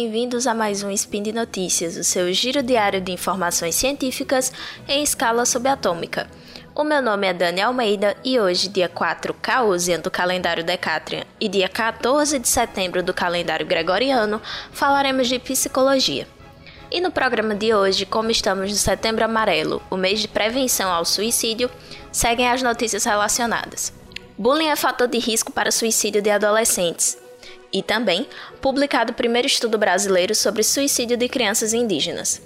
bem-vindos a mais um Spin de Notícias, o seu giro diário de informações científicas em escala subatômica. O meu nome é Dani Almeida e hoje, dia 4 Caosian do calendário Decatrian e dia 14 de setembro do calendário Gregoriano, falaremos de psicologia. E no programa de hoje, como estamos no Setembro Amarelo, o mês de prevenção ao suicídio, seguem as notícias relacionadas. Bullying é fator de risco para suicídio de adolescentes. E também, publicado o primeiro estudo brasileiro sobre suicídio de crianças indígenas.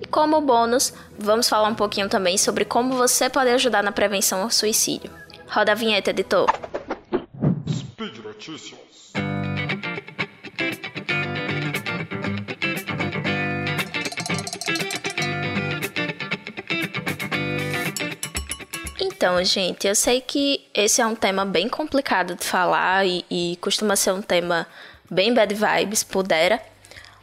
E como bônus, vamos falar um pouquinho também sobre como você pode ajudar na prevenção ao suicídio. Roda a vinheta, editor. Speed Notícias. Então, gente, eu sei que esse é um tema bem complicado de falar e, e costuma ser um tema bem bad vibes, pudera,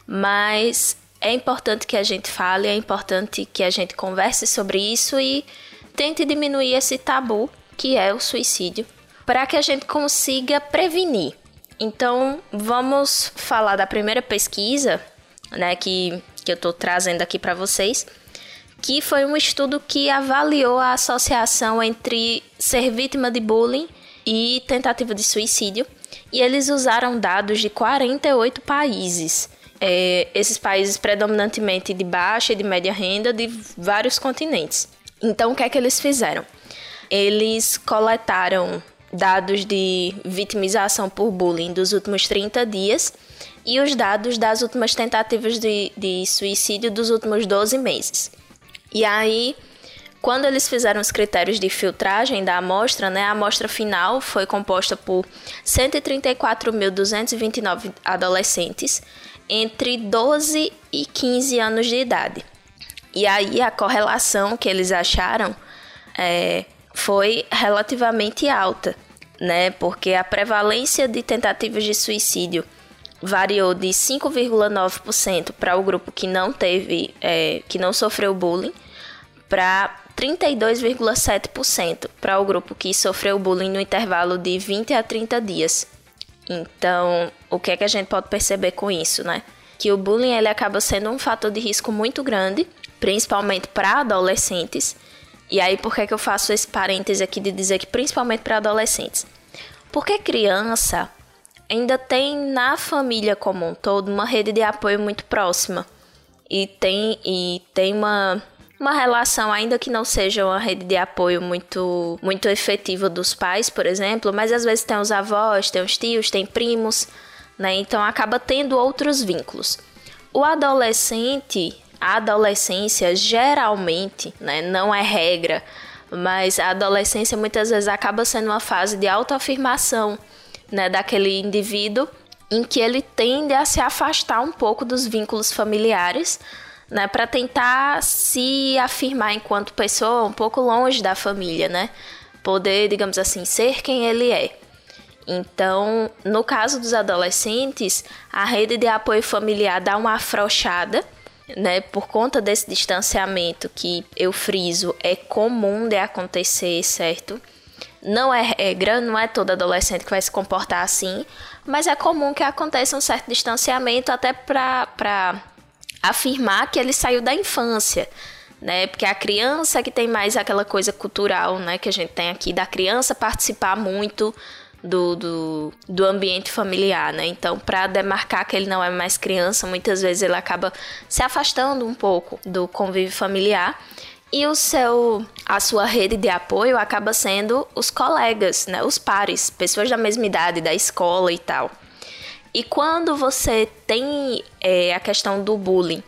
mas é importante que a gente fale, é importante que a gente converse sobre isso e tente diminuir esse tabu que é o suicídio, para que a gente consiga prevenir. Então, vamos falar da primeira pesquisa, né, que, que eu estou trazendo aqui para vocês, que foi um estudo que avaliou a associação entre ser vítima de bullying e tentativa de suicídio, e eles usaram dados de 48 países é, esses países predominantemente de baixa e de média renda de vários continentes. Então, o que é que eles fizeram? Eles coletaram dados de vitimização por bullying dos últimos 30 dias e os dados das últimas tentativas de, de suicídio dos últimos 12 meses. E aí, quando eles fizeram os critérios de filtragem da amostra, né, a amostra final foi composta por 134.229 adolescentes entre 12 e 15 anos de idade. E aí a correlação que eles acharam é, foi relativamente alta, né? Porque a prevalência de tentativas de suicídio variou de 5,9% para o grupo que não teve, é, que não sofreu bullying, para 32,7% para o grupo que sofreu bullying no intervalo de 20 a 30 dias. Então, o que é que a gente pode perceber com isso, né? Que o bullying ele acaba sendo um fator de risco muito grande, principalmente para adolescentes. E aí, por que, é que eu faço esse parêntese aqui de dizer que principalmente para adolescentes? Porque criança ainda tem na família como um todo uma rede de apoio muito próxima. E tem, e tem uma uma relação, ainda que não seja uma rede de apoio muito, muito efetiva dos pais, por exemplo, mas às vezes tem os avós, tem os tios, tem primos, né? Então acaba tendo outros vínculos. O adolescente, a adolescência geralmente, né, não é regra, mas a adolescência muitas vezes acaba sendo uma fase de autoafirmação, né, daquele indivíduo em que ele tende a se afastar um pouco dos vínculos familiares né, para tentar se afirmar enquanto pessoa um pouco longe da família, né? Poder, digamos assim, ser quem ele é. Então, no caso dos adolescentes, a rede de apoio familiar dá uma afrouxada, né? Por conta desse distanciamento que eu friso é comum de acontecer, certo? Não é regra, não é todo adolescente que vai se comportar assim, mas é comum que aconteça um certo distanciamento até para afirmar que ele saiu da infância, né? Porque a criança que tem mais aquela coisa cultural, né? Que a gente tem aqui da criança participar muito do, do, do ambiente familiar, né? Então, para demarcar que ele não é mais criança, muitas vezes ele acaba se afastando um pouco do convívio familiar e o seu a sua rede de apoio acaba sendo os colegas, né? Os pares, pessoas da mesma idade, da escola e tal. E quando você tem é, a questão do bullying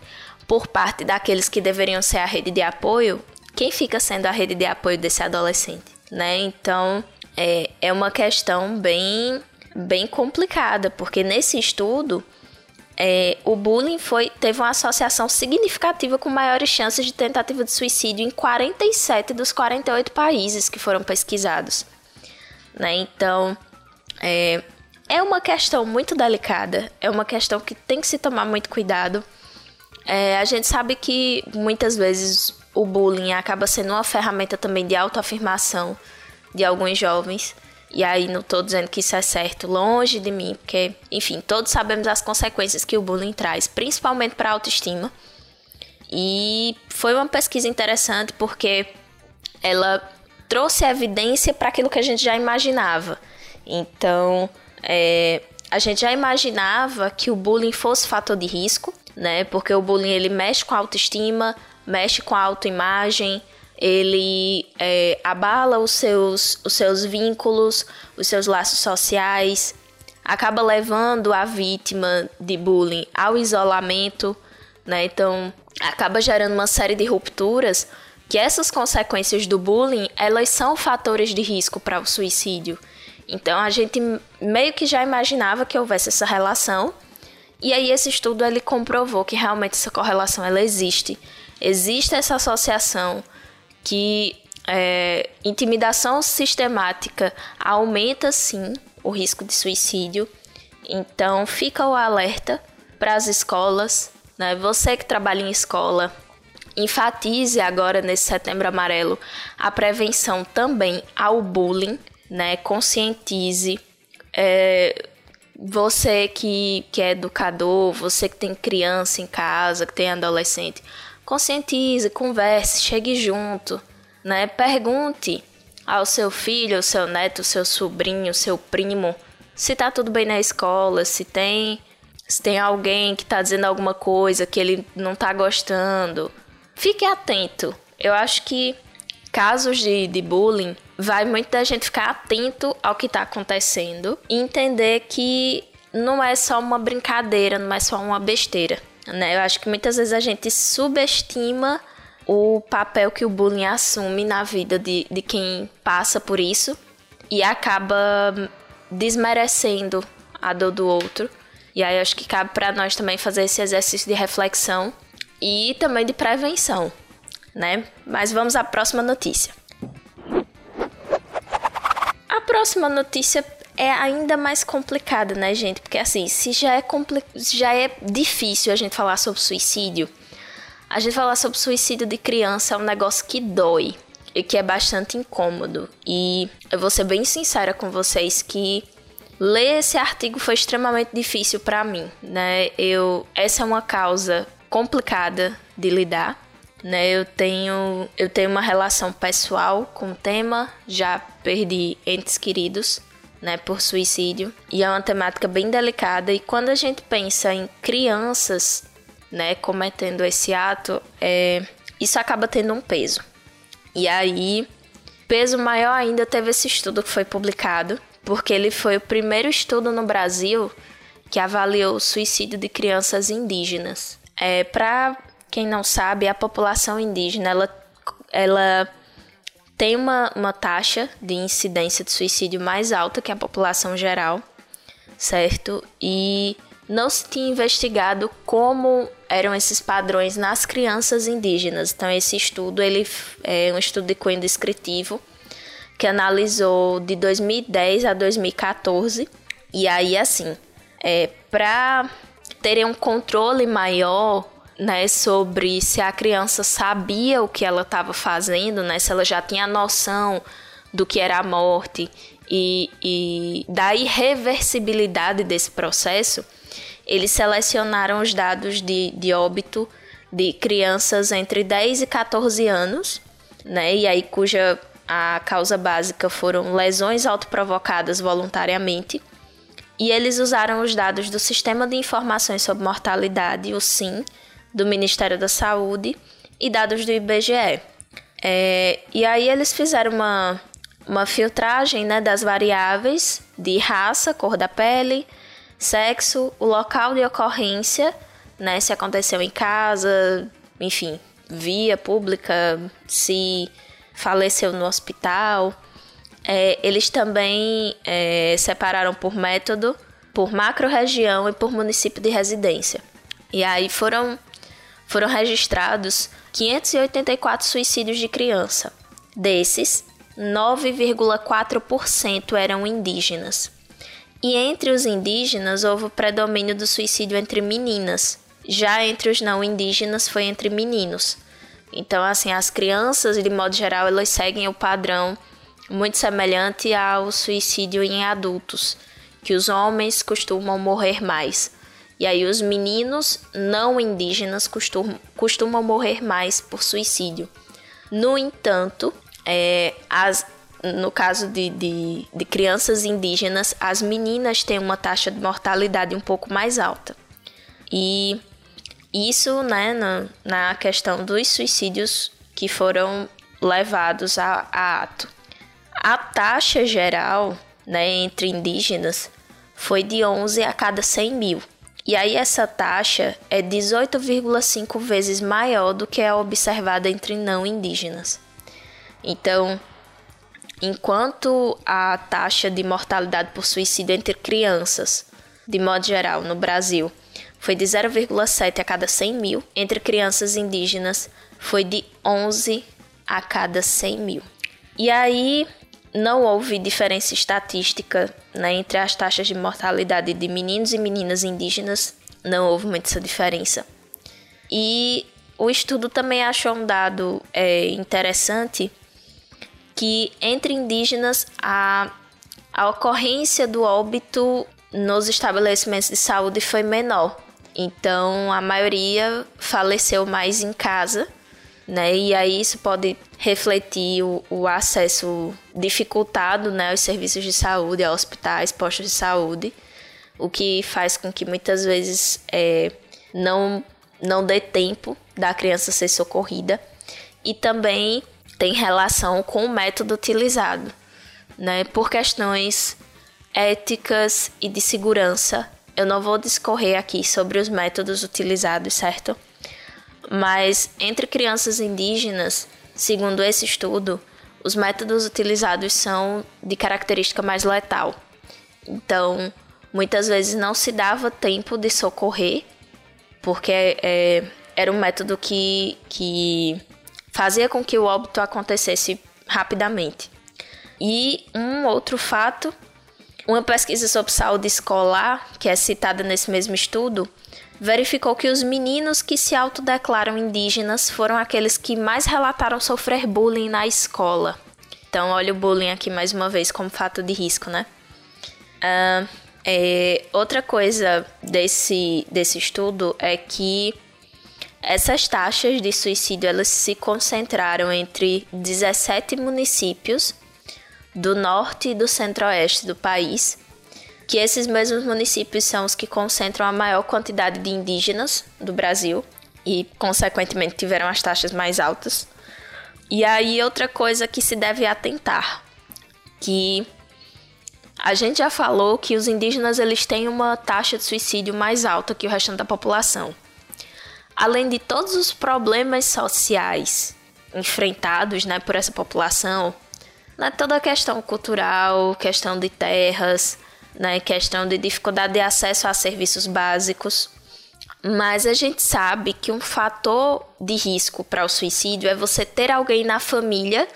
por parte daqueles que deveriam ser a rede de apoio, quem fica sendo a rede de apoio desse adolescente, né? Então é, é uma questão bem, bem complicada, porque nesse estudo é, o bullying foi, teve uma associação significativa com maiores chances de tentativa de suicídio em 47 dos 48 países que foram pesquisados. Né? Então, é, é uma questão muito delicada, é uma questão que tem que se tomar muito cuidado. É, a gente sabe que muitas vezes o bullying acaba sendo uma ferramenta também de autoafirmação de alguns jovens. E aí não tô dizendo que isso é certo, longe de mim, porque, enfim, todos sabemos as consequências que o bullying traz, principalmente para a autoestima. E foi uma pesquisa interessante porque ela trouxe evidência para aquilo que a gente já imaginava. Então, é, a gente já imaginava que o bullying fosse fator de risco, né? Porque o bullying ele mexe com a autoestima, mexe com a autoimagem, ele é, abala os seus, os seus vínculos, os seus laços sociais, acaba levando a vítima de bullying ao isolamento, né? Então, acaba gerando uma série de rupturas que essas consequências do bullying, elas são fatores de risco para o suicídio. Então, a gente meio que já imaginava que houvesse essa relação, e aí esse estudo ele comprovou que realmente essa correlação ela existe. Existe essa associação que é, intimidação sistemática aumenta sim o risco de suicídio. Então fica o alerta para as escolas, né? Você que trabalha em escola, enfatize agora nesse Setembro Amarelo a prevenção também ao bullying, né? Conscientize. É, você que, que é educador, você que tem criança em casa, que tem adolescente, conscientize, converse, chegue junto, né? Pergunte ao seu filho, ao seu neto, ao seu sobrinho, ao seu primo, se tá tudo bem na escola, se tem se tem alguém que tá dizendo alguma coisa que ele não tá gostando. Fique atento. Eu acho que casos de, de bullying vai muito da gente ficar atento ao que tá acontecendo e entender que não é só uma brincadeira, não é só uma besteira. Né? Eu acho que muitas vezes a gente subestima o papel que o bullying assume na vida de, de quem passa por isso e acaba desmerecendo a dor do outro. E aí acho que cabe para nós também fazer esse exercício de reflexão e também de prevenção, né? Mas vamos à próxima notícia. A próxima notícia é ainda mais complicada, né, gente? Porque assim, se já é, compli já é difícil a gente falar sobre suicídio, a gente falar sobre suicídio de criança é um negócio que dói e que é bastante incômodo. E eu vou ser bem sincera com vocês que ler esse artigo foi extremamente difícil para mim, né? Eu essa é uma causa complicada de lidar, né? Eu tenho eu tenho uma relação pessoal com o tema, já perdi entes queridos né, por suicídio. E é uma temática bem delicada. E quando a gente pensa em crianças, né, cometendo esse ato, é, isso acaba tendo um peso. E aí, peso maior ainda teve esse estudo que foi publicado, porque ele foi o primeiro estudo no Brasil que avaliou o suicídio de crianças indígenas. É, Para quem não sabe, a população indígena ela, ela tem uma, uma taxa de incidência de suicídio mais alta que a população geral, certo? E não se tinha investigado como eram esses padrões nas crianças indígenas. Então esse estudo ele é um estudo de cunho descritivo que analisou de 2010 a 2014 e aí assim é, para terem um controle maior né, sobre se a criança sabia o que ela estava fazendo, né, se ela já tinha noção do que era a morte e, e da irreversibilidade desse processo, eles selecionaram os dados de, de óbito de crianças entre 10 e 14 anos, né, e aí cuja a causa básica foram lesões autoprovocadas voluntariamente. E eles usaram os dados do Sistema de Informações sobre Mortalidade, o SIM, do Ministério da Saúde e dados do IBGE. É, e aí eles fizeram uma, uma filtragem né, das variáveis de raça, cor da pele, sexo, o local de ocorrência, né, se aconteceu em casa, enfim, via pública, se faleceu no hospital. É, eles também é, separaram por método, por macro-região e por município de residência. E aí foram foram registrados 584 suicídios de criança. Desses, 9,4% eram indígenas. E entre os indígenas houve o predomínio do suicídio entre meninas. Já entre os não indígenas foi entre meninos. Então, assim, as crianças, de modo geral, elas seguem o padrão muito semelhante ao suicídio em adultos, que os homens costumam morrer mais. E aí os meninos não indígenas costumam, costumam morrer mais por suicídio. No entanto, é, as, no caso de, de, de crianças indígenas, as meninas têm uma taxa de mortalidade um pouco mais alta. E isso, né, na, na questão dos suicídios que foram levados a, a ato. A taxa geral, né, entre indígenas foi de 11 a cada 100 mil. E aí essa taxa é 18,5 vezes maior do que a observada entre não indígenas. Então, enquanto a taxa de mortalidade por suicídio entre crianças, de modo geral, no Brasil, foi de 0,7 a cada 100 mil, entre crianças indígenas foi de 11 a cada 100 mil. E aí não houve diferença estatística né, entre as taxas de mortalidade de meninos e meninas indígenas, não houve muita essa diferença. E o estudo também achou um dado é, interessante que entre indígenas a, a ocorrência do óbito nos estabelecimentos de saúde foi menor. Então a maioria faleceu mais em casa, né? E aí isso pode refletir o, o acesso dificultado, né, aos serviços de saúde, a hospitais, postos de saúde, o que faz com que muitas vezes é, não não dê tempo da criança ser socorrida e também tem relação com o método utilizado, né? Por questões éticas e de segurança. Eu não vou discorrer aqui sobre os métodos utilizados, certo? Mas entre crianças indígenas, segundo esse estudo, os métodos utilizados são de característica mais letal. Então, muitas vezes não se dava tempo de socorrer, porque é, era um método que, que fazia com que o óbito acontecesse rapidamente. E um outro fato, uma pesquisa sobre saúde escolar, que é citada nesse mesmo estudo, verificou que os meninos que se autodeclaram indígenas foram aqueles que mais relataram sofrer bullying na escola. Então, olha o bullying aqui mais uma vez como fato de risco, né? Uh, é, outra coisa desse, desse estudo é que essas taxas de suicídio elas se concentraram entre 17 municípios do norte e do centro-oeste do país, que esses mesmos municípios são os que concentram a maior quantidade de indígenas do Brasil e, consequentemente, tiveram as taxas mais altas. E aí, outra coisa que se deve atentar, que a gente já falou que os indígenas eles têm uma taxa de suicídio mais alta que o restante da população além de todos os problemas sociais enfrentados né, por essa população, né, toda a questão cultural, questão de terras, né, questão de dificuldade de acesso a serviços básicos. Mas a gente sabe que um fator de risco para o suicídio é você ter alguém na família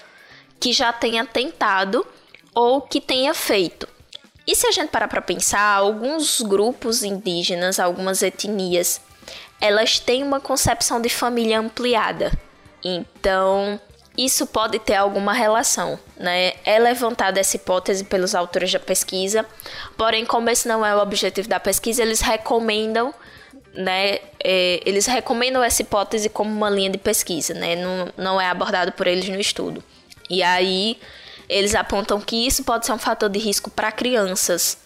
que já tenha tentado ou que tenha feito. E se a gente parar para pensar, alguns grupos indígenas, algumas etnias, elas têm uma concepção de família ampliada. Então, isso pode ter alguma relação, né? É levantada essa hipótese pelos autores da pesquisa, porém, como esse não é o objetivo da pesquisa, eles recomendam, né? É, eles recomendam essa hipótese como uma linha de pesquisa, né? Não, não é abordado por eles no estudo. E aí, eles apontam que isso pode ser um fator de risco para crianças,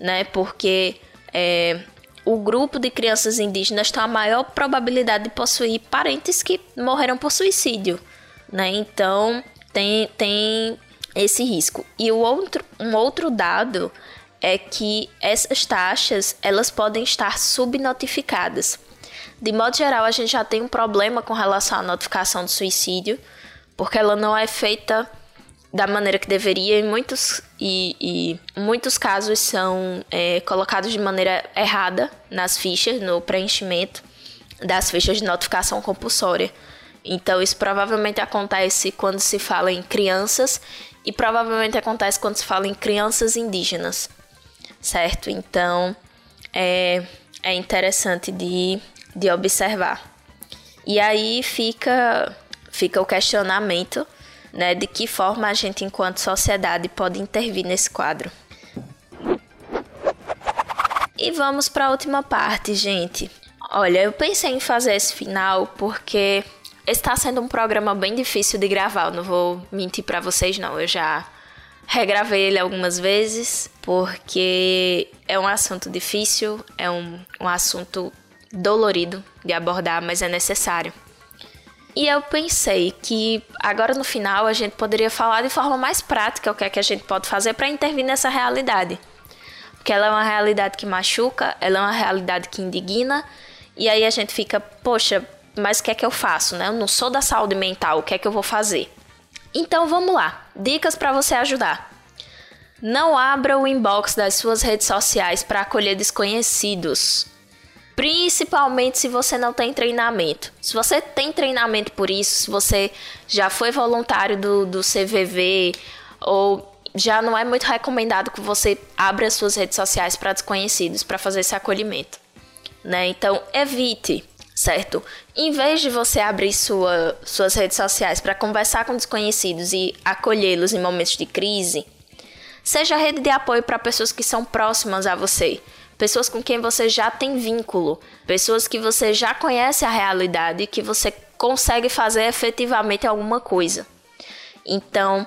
né? Porque é, o grupo de crianças indígenas tem a maior probabilidade de possuir parentes que morreram por suicídio, né? Então tem, tem esse risco. E o outro, um outro dado é que essas taxas elas podem estar subnotificadas. De modo geral, a gente já tem um problema com relação à notificação de suicídio, porque ela não é feita da maneira que deveria e muitos, e, e muitos casos são é, colocados de maneira errada nas fichas, no preenchimento das fichas de notificação compulsória. Então, isso provavelmente acontece quando se fala em crianças e provavelmente acontece quando se fala em crianças indígenas, certo? Então, é, é interessante de, de observar. E aí fica, fica o questionamento né, de que forma a gente, enquanto sociedade, pode intervir nesse quadro. E vamos para a última parte, gente. Olha, eu pensei em fazer esse final porque está sendo um programa bem difícil de gravar. Eu não vou mentir para vocês, não. Eu já regravei ele algumas vezes porque é um assunto difícil, é um, um assunto dolorido de abordar, mas é necessário. E eu pensei que agora no final a gente poderia falar de forma mais prática o que é que a gente pode fazer para intervir nessa realidade. Porque ela é uma realidade que machuca, ela é uma realidade que indigna, e aí a gente fica, poxa, mas o que é que eu faço, né? Eu não sou da saúde mental, o que é que eu vou fazer? Então vamos lá, dicas para você ajudar. Não abra o inbox das suas redes sociais para acolher desconhecidos. Principalmente se você não tem treinamento. Se você tem treinamento por isso, se você já foi voluntário do, do CVV, ou já não é muito recomendado que você abra as suas redes sociais para desconhecidos, para fazer esse acolhimento. Né? Então, evite, certo? Em vez de você abrir sua, suas redes sociais para conversar com desconhecidos e acolhê-los em momentos de crise, seja rede de apoio para pessoas que são próximas a você pessoas com quem você já tem vínculo, pessoas que você já conhece a realidade e que você consegue fazer efetivamente alguma coisa. Então,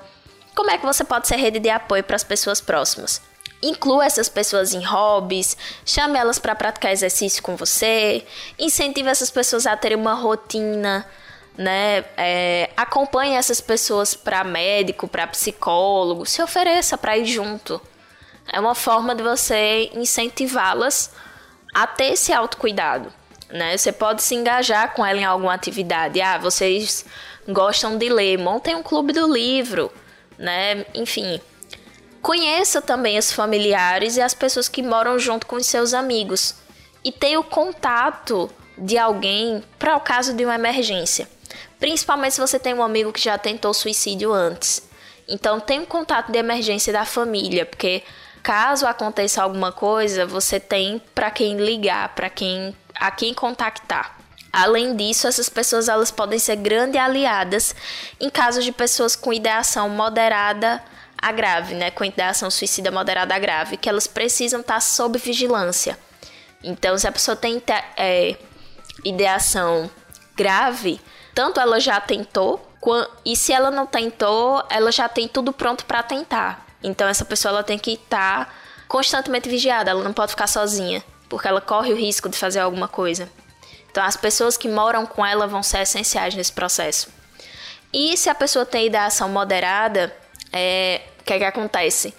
como é que você pode ser rede de apoio para as pessoas próximas? Inclua essas pessoas em hobbies, chame elas para praticar exercício com você, incentive essas pessoas a terem uma rotina, né? É, acompanhe essas pessoas para médico, para psicólogo, se ofereça para ir junto. É uma forma de você incentivá-las a ter esse autocuidado. Né? Você pode se engajar com ela em alguma atividade. Ah, vocês gostam de ler, montem um clube do livro, né? Enfim, conheça também os familiares e as pessoas que moram junto com os seus amigos e tenha o contato de alguém para o caso de uma emergência. Principalmente se você tem um amigo que já tentou suicídio antes. Então, tenha um contato de emergência da família, porque Caso aconteça alguma coisa, você tem para quem ligar, para quem a quem contactar. Além disso, essas pessoas elas podem ser grandes aliadas em casos de pessoas com ideação moderada a grave, né, com ideação suicida moderada a grave, que elas precisam estar sob vigilância. Então, se a pessoa tem é, ideação grave, tanto ela já tentou, e se ela não tentou, ela já tem tudo pronto para tentar. Então essa pessoa ela tem que estar tá constantemente vigiada, ela não pode ficar sozinha, porque ela corre o risco de fazer alguma coisa. Então as pessoas que moram com ela vão ser essenciais nesse processo. E se a pessoa tem ideação moderada, é, que, é que acontece?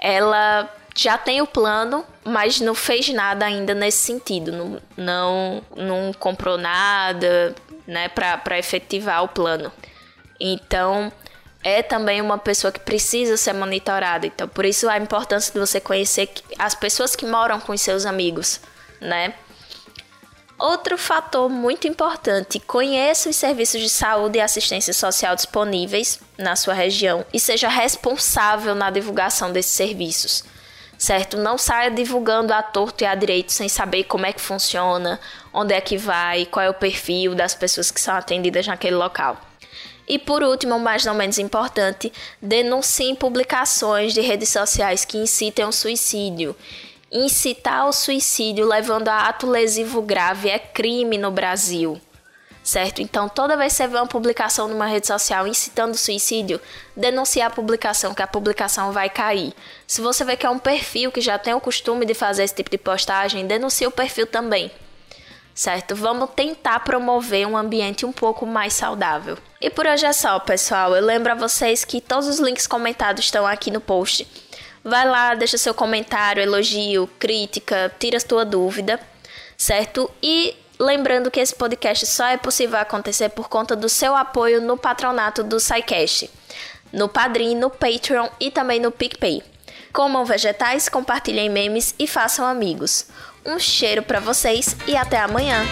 Ela já tem o plano, mas não fez nada ainda nesse sentido, não, não, não comprou nada né, para efetivar o plano. Então, é também uma pessoa que precisa ser monitorada. Então, por isso a importância de você conhecer as pessoas que moram com os seus amigos, né? Outro fator muito importante: conheça os serviços de saúde e assistência social disponíveis na sua região e seja responsável na divulgação desses serviços. Certo? Não saia divulgando a torto e a direito sem saber como é que funciona, onde é que vai, qual é o perfil das pessoas que são atendidas naquele local. E por último, mas não menos importante, denunciem publicações de redes sociais que incitem ao suicídio. Incitar ao suicídio levando a ato lesivo grave é crime no Brasil. Certo? Então, toda vez que você vê uma publicação numa rede social incitando suicídio, denuncie a publicação, que a publicação vai cair. Se você vê que é um perfil que já tem o costume de fazer esse tipo de postagem, denuncie o perfil também certo? Vamos tentar promover um ambiente um pouco mais saudável. E por hoje é só, pessoal. Eu lembro a vocês que todos os links comentados estão aqui no post. Vai lá, deixa seu comentário, elogio, crítica, tira sua dúvida, certo? E lembrando que esse podcast só é possível acontecer por conta do seu apoio no patronato do SciCast, no Padrim, no Patreon e também no PicPay. Comam vegetais, compartilhem memes e façam amigos. Um cheiro para vocês e até amanhã!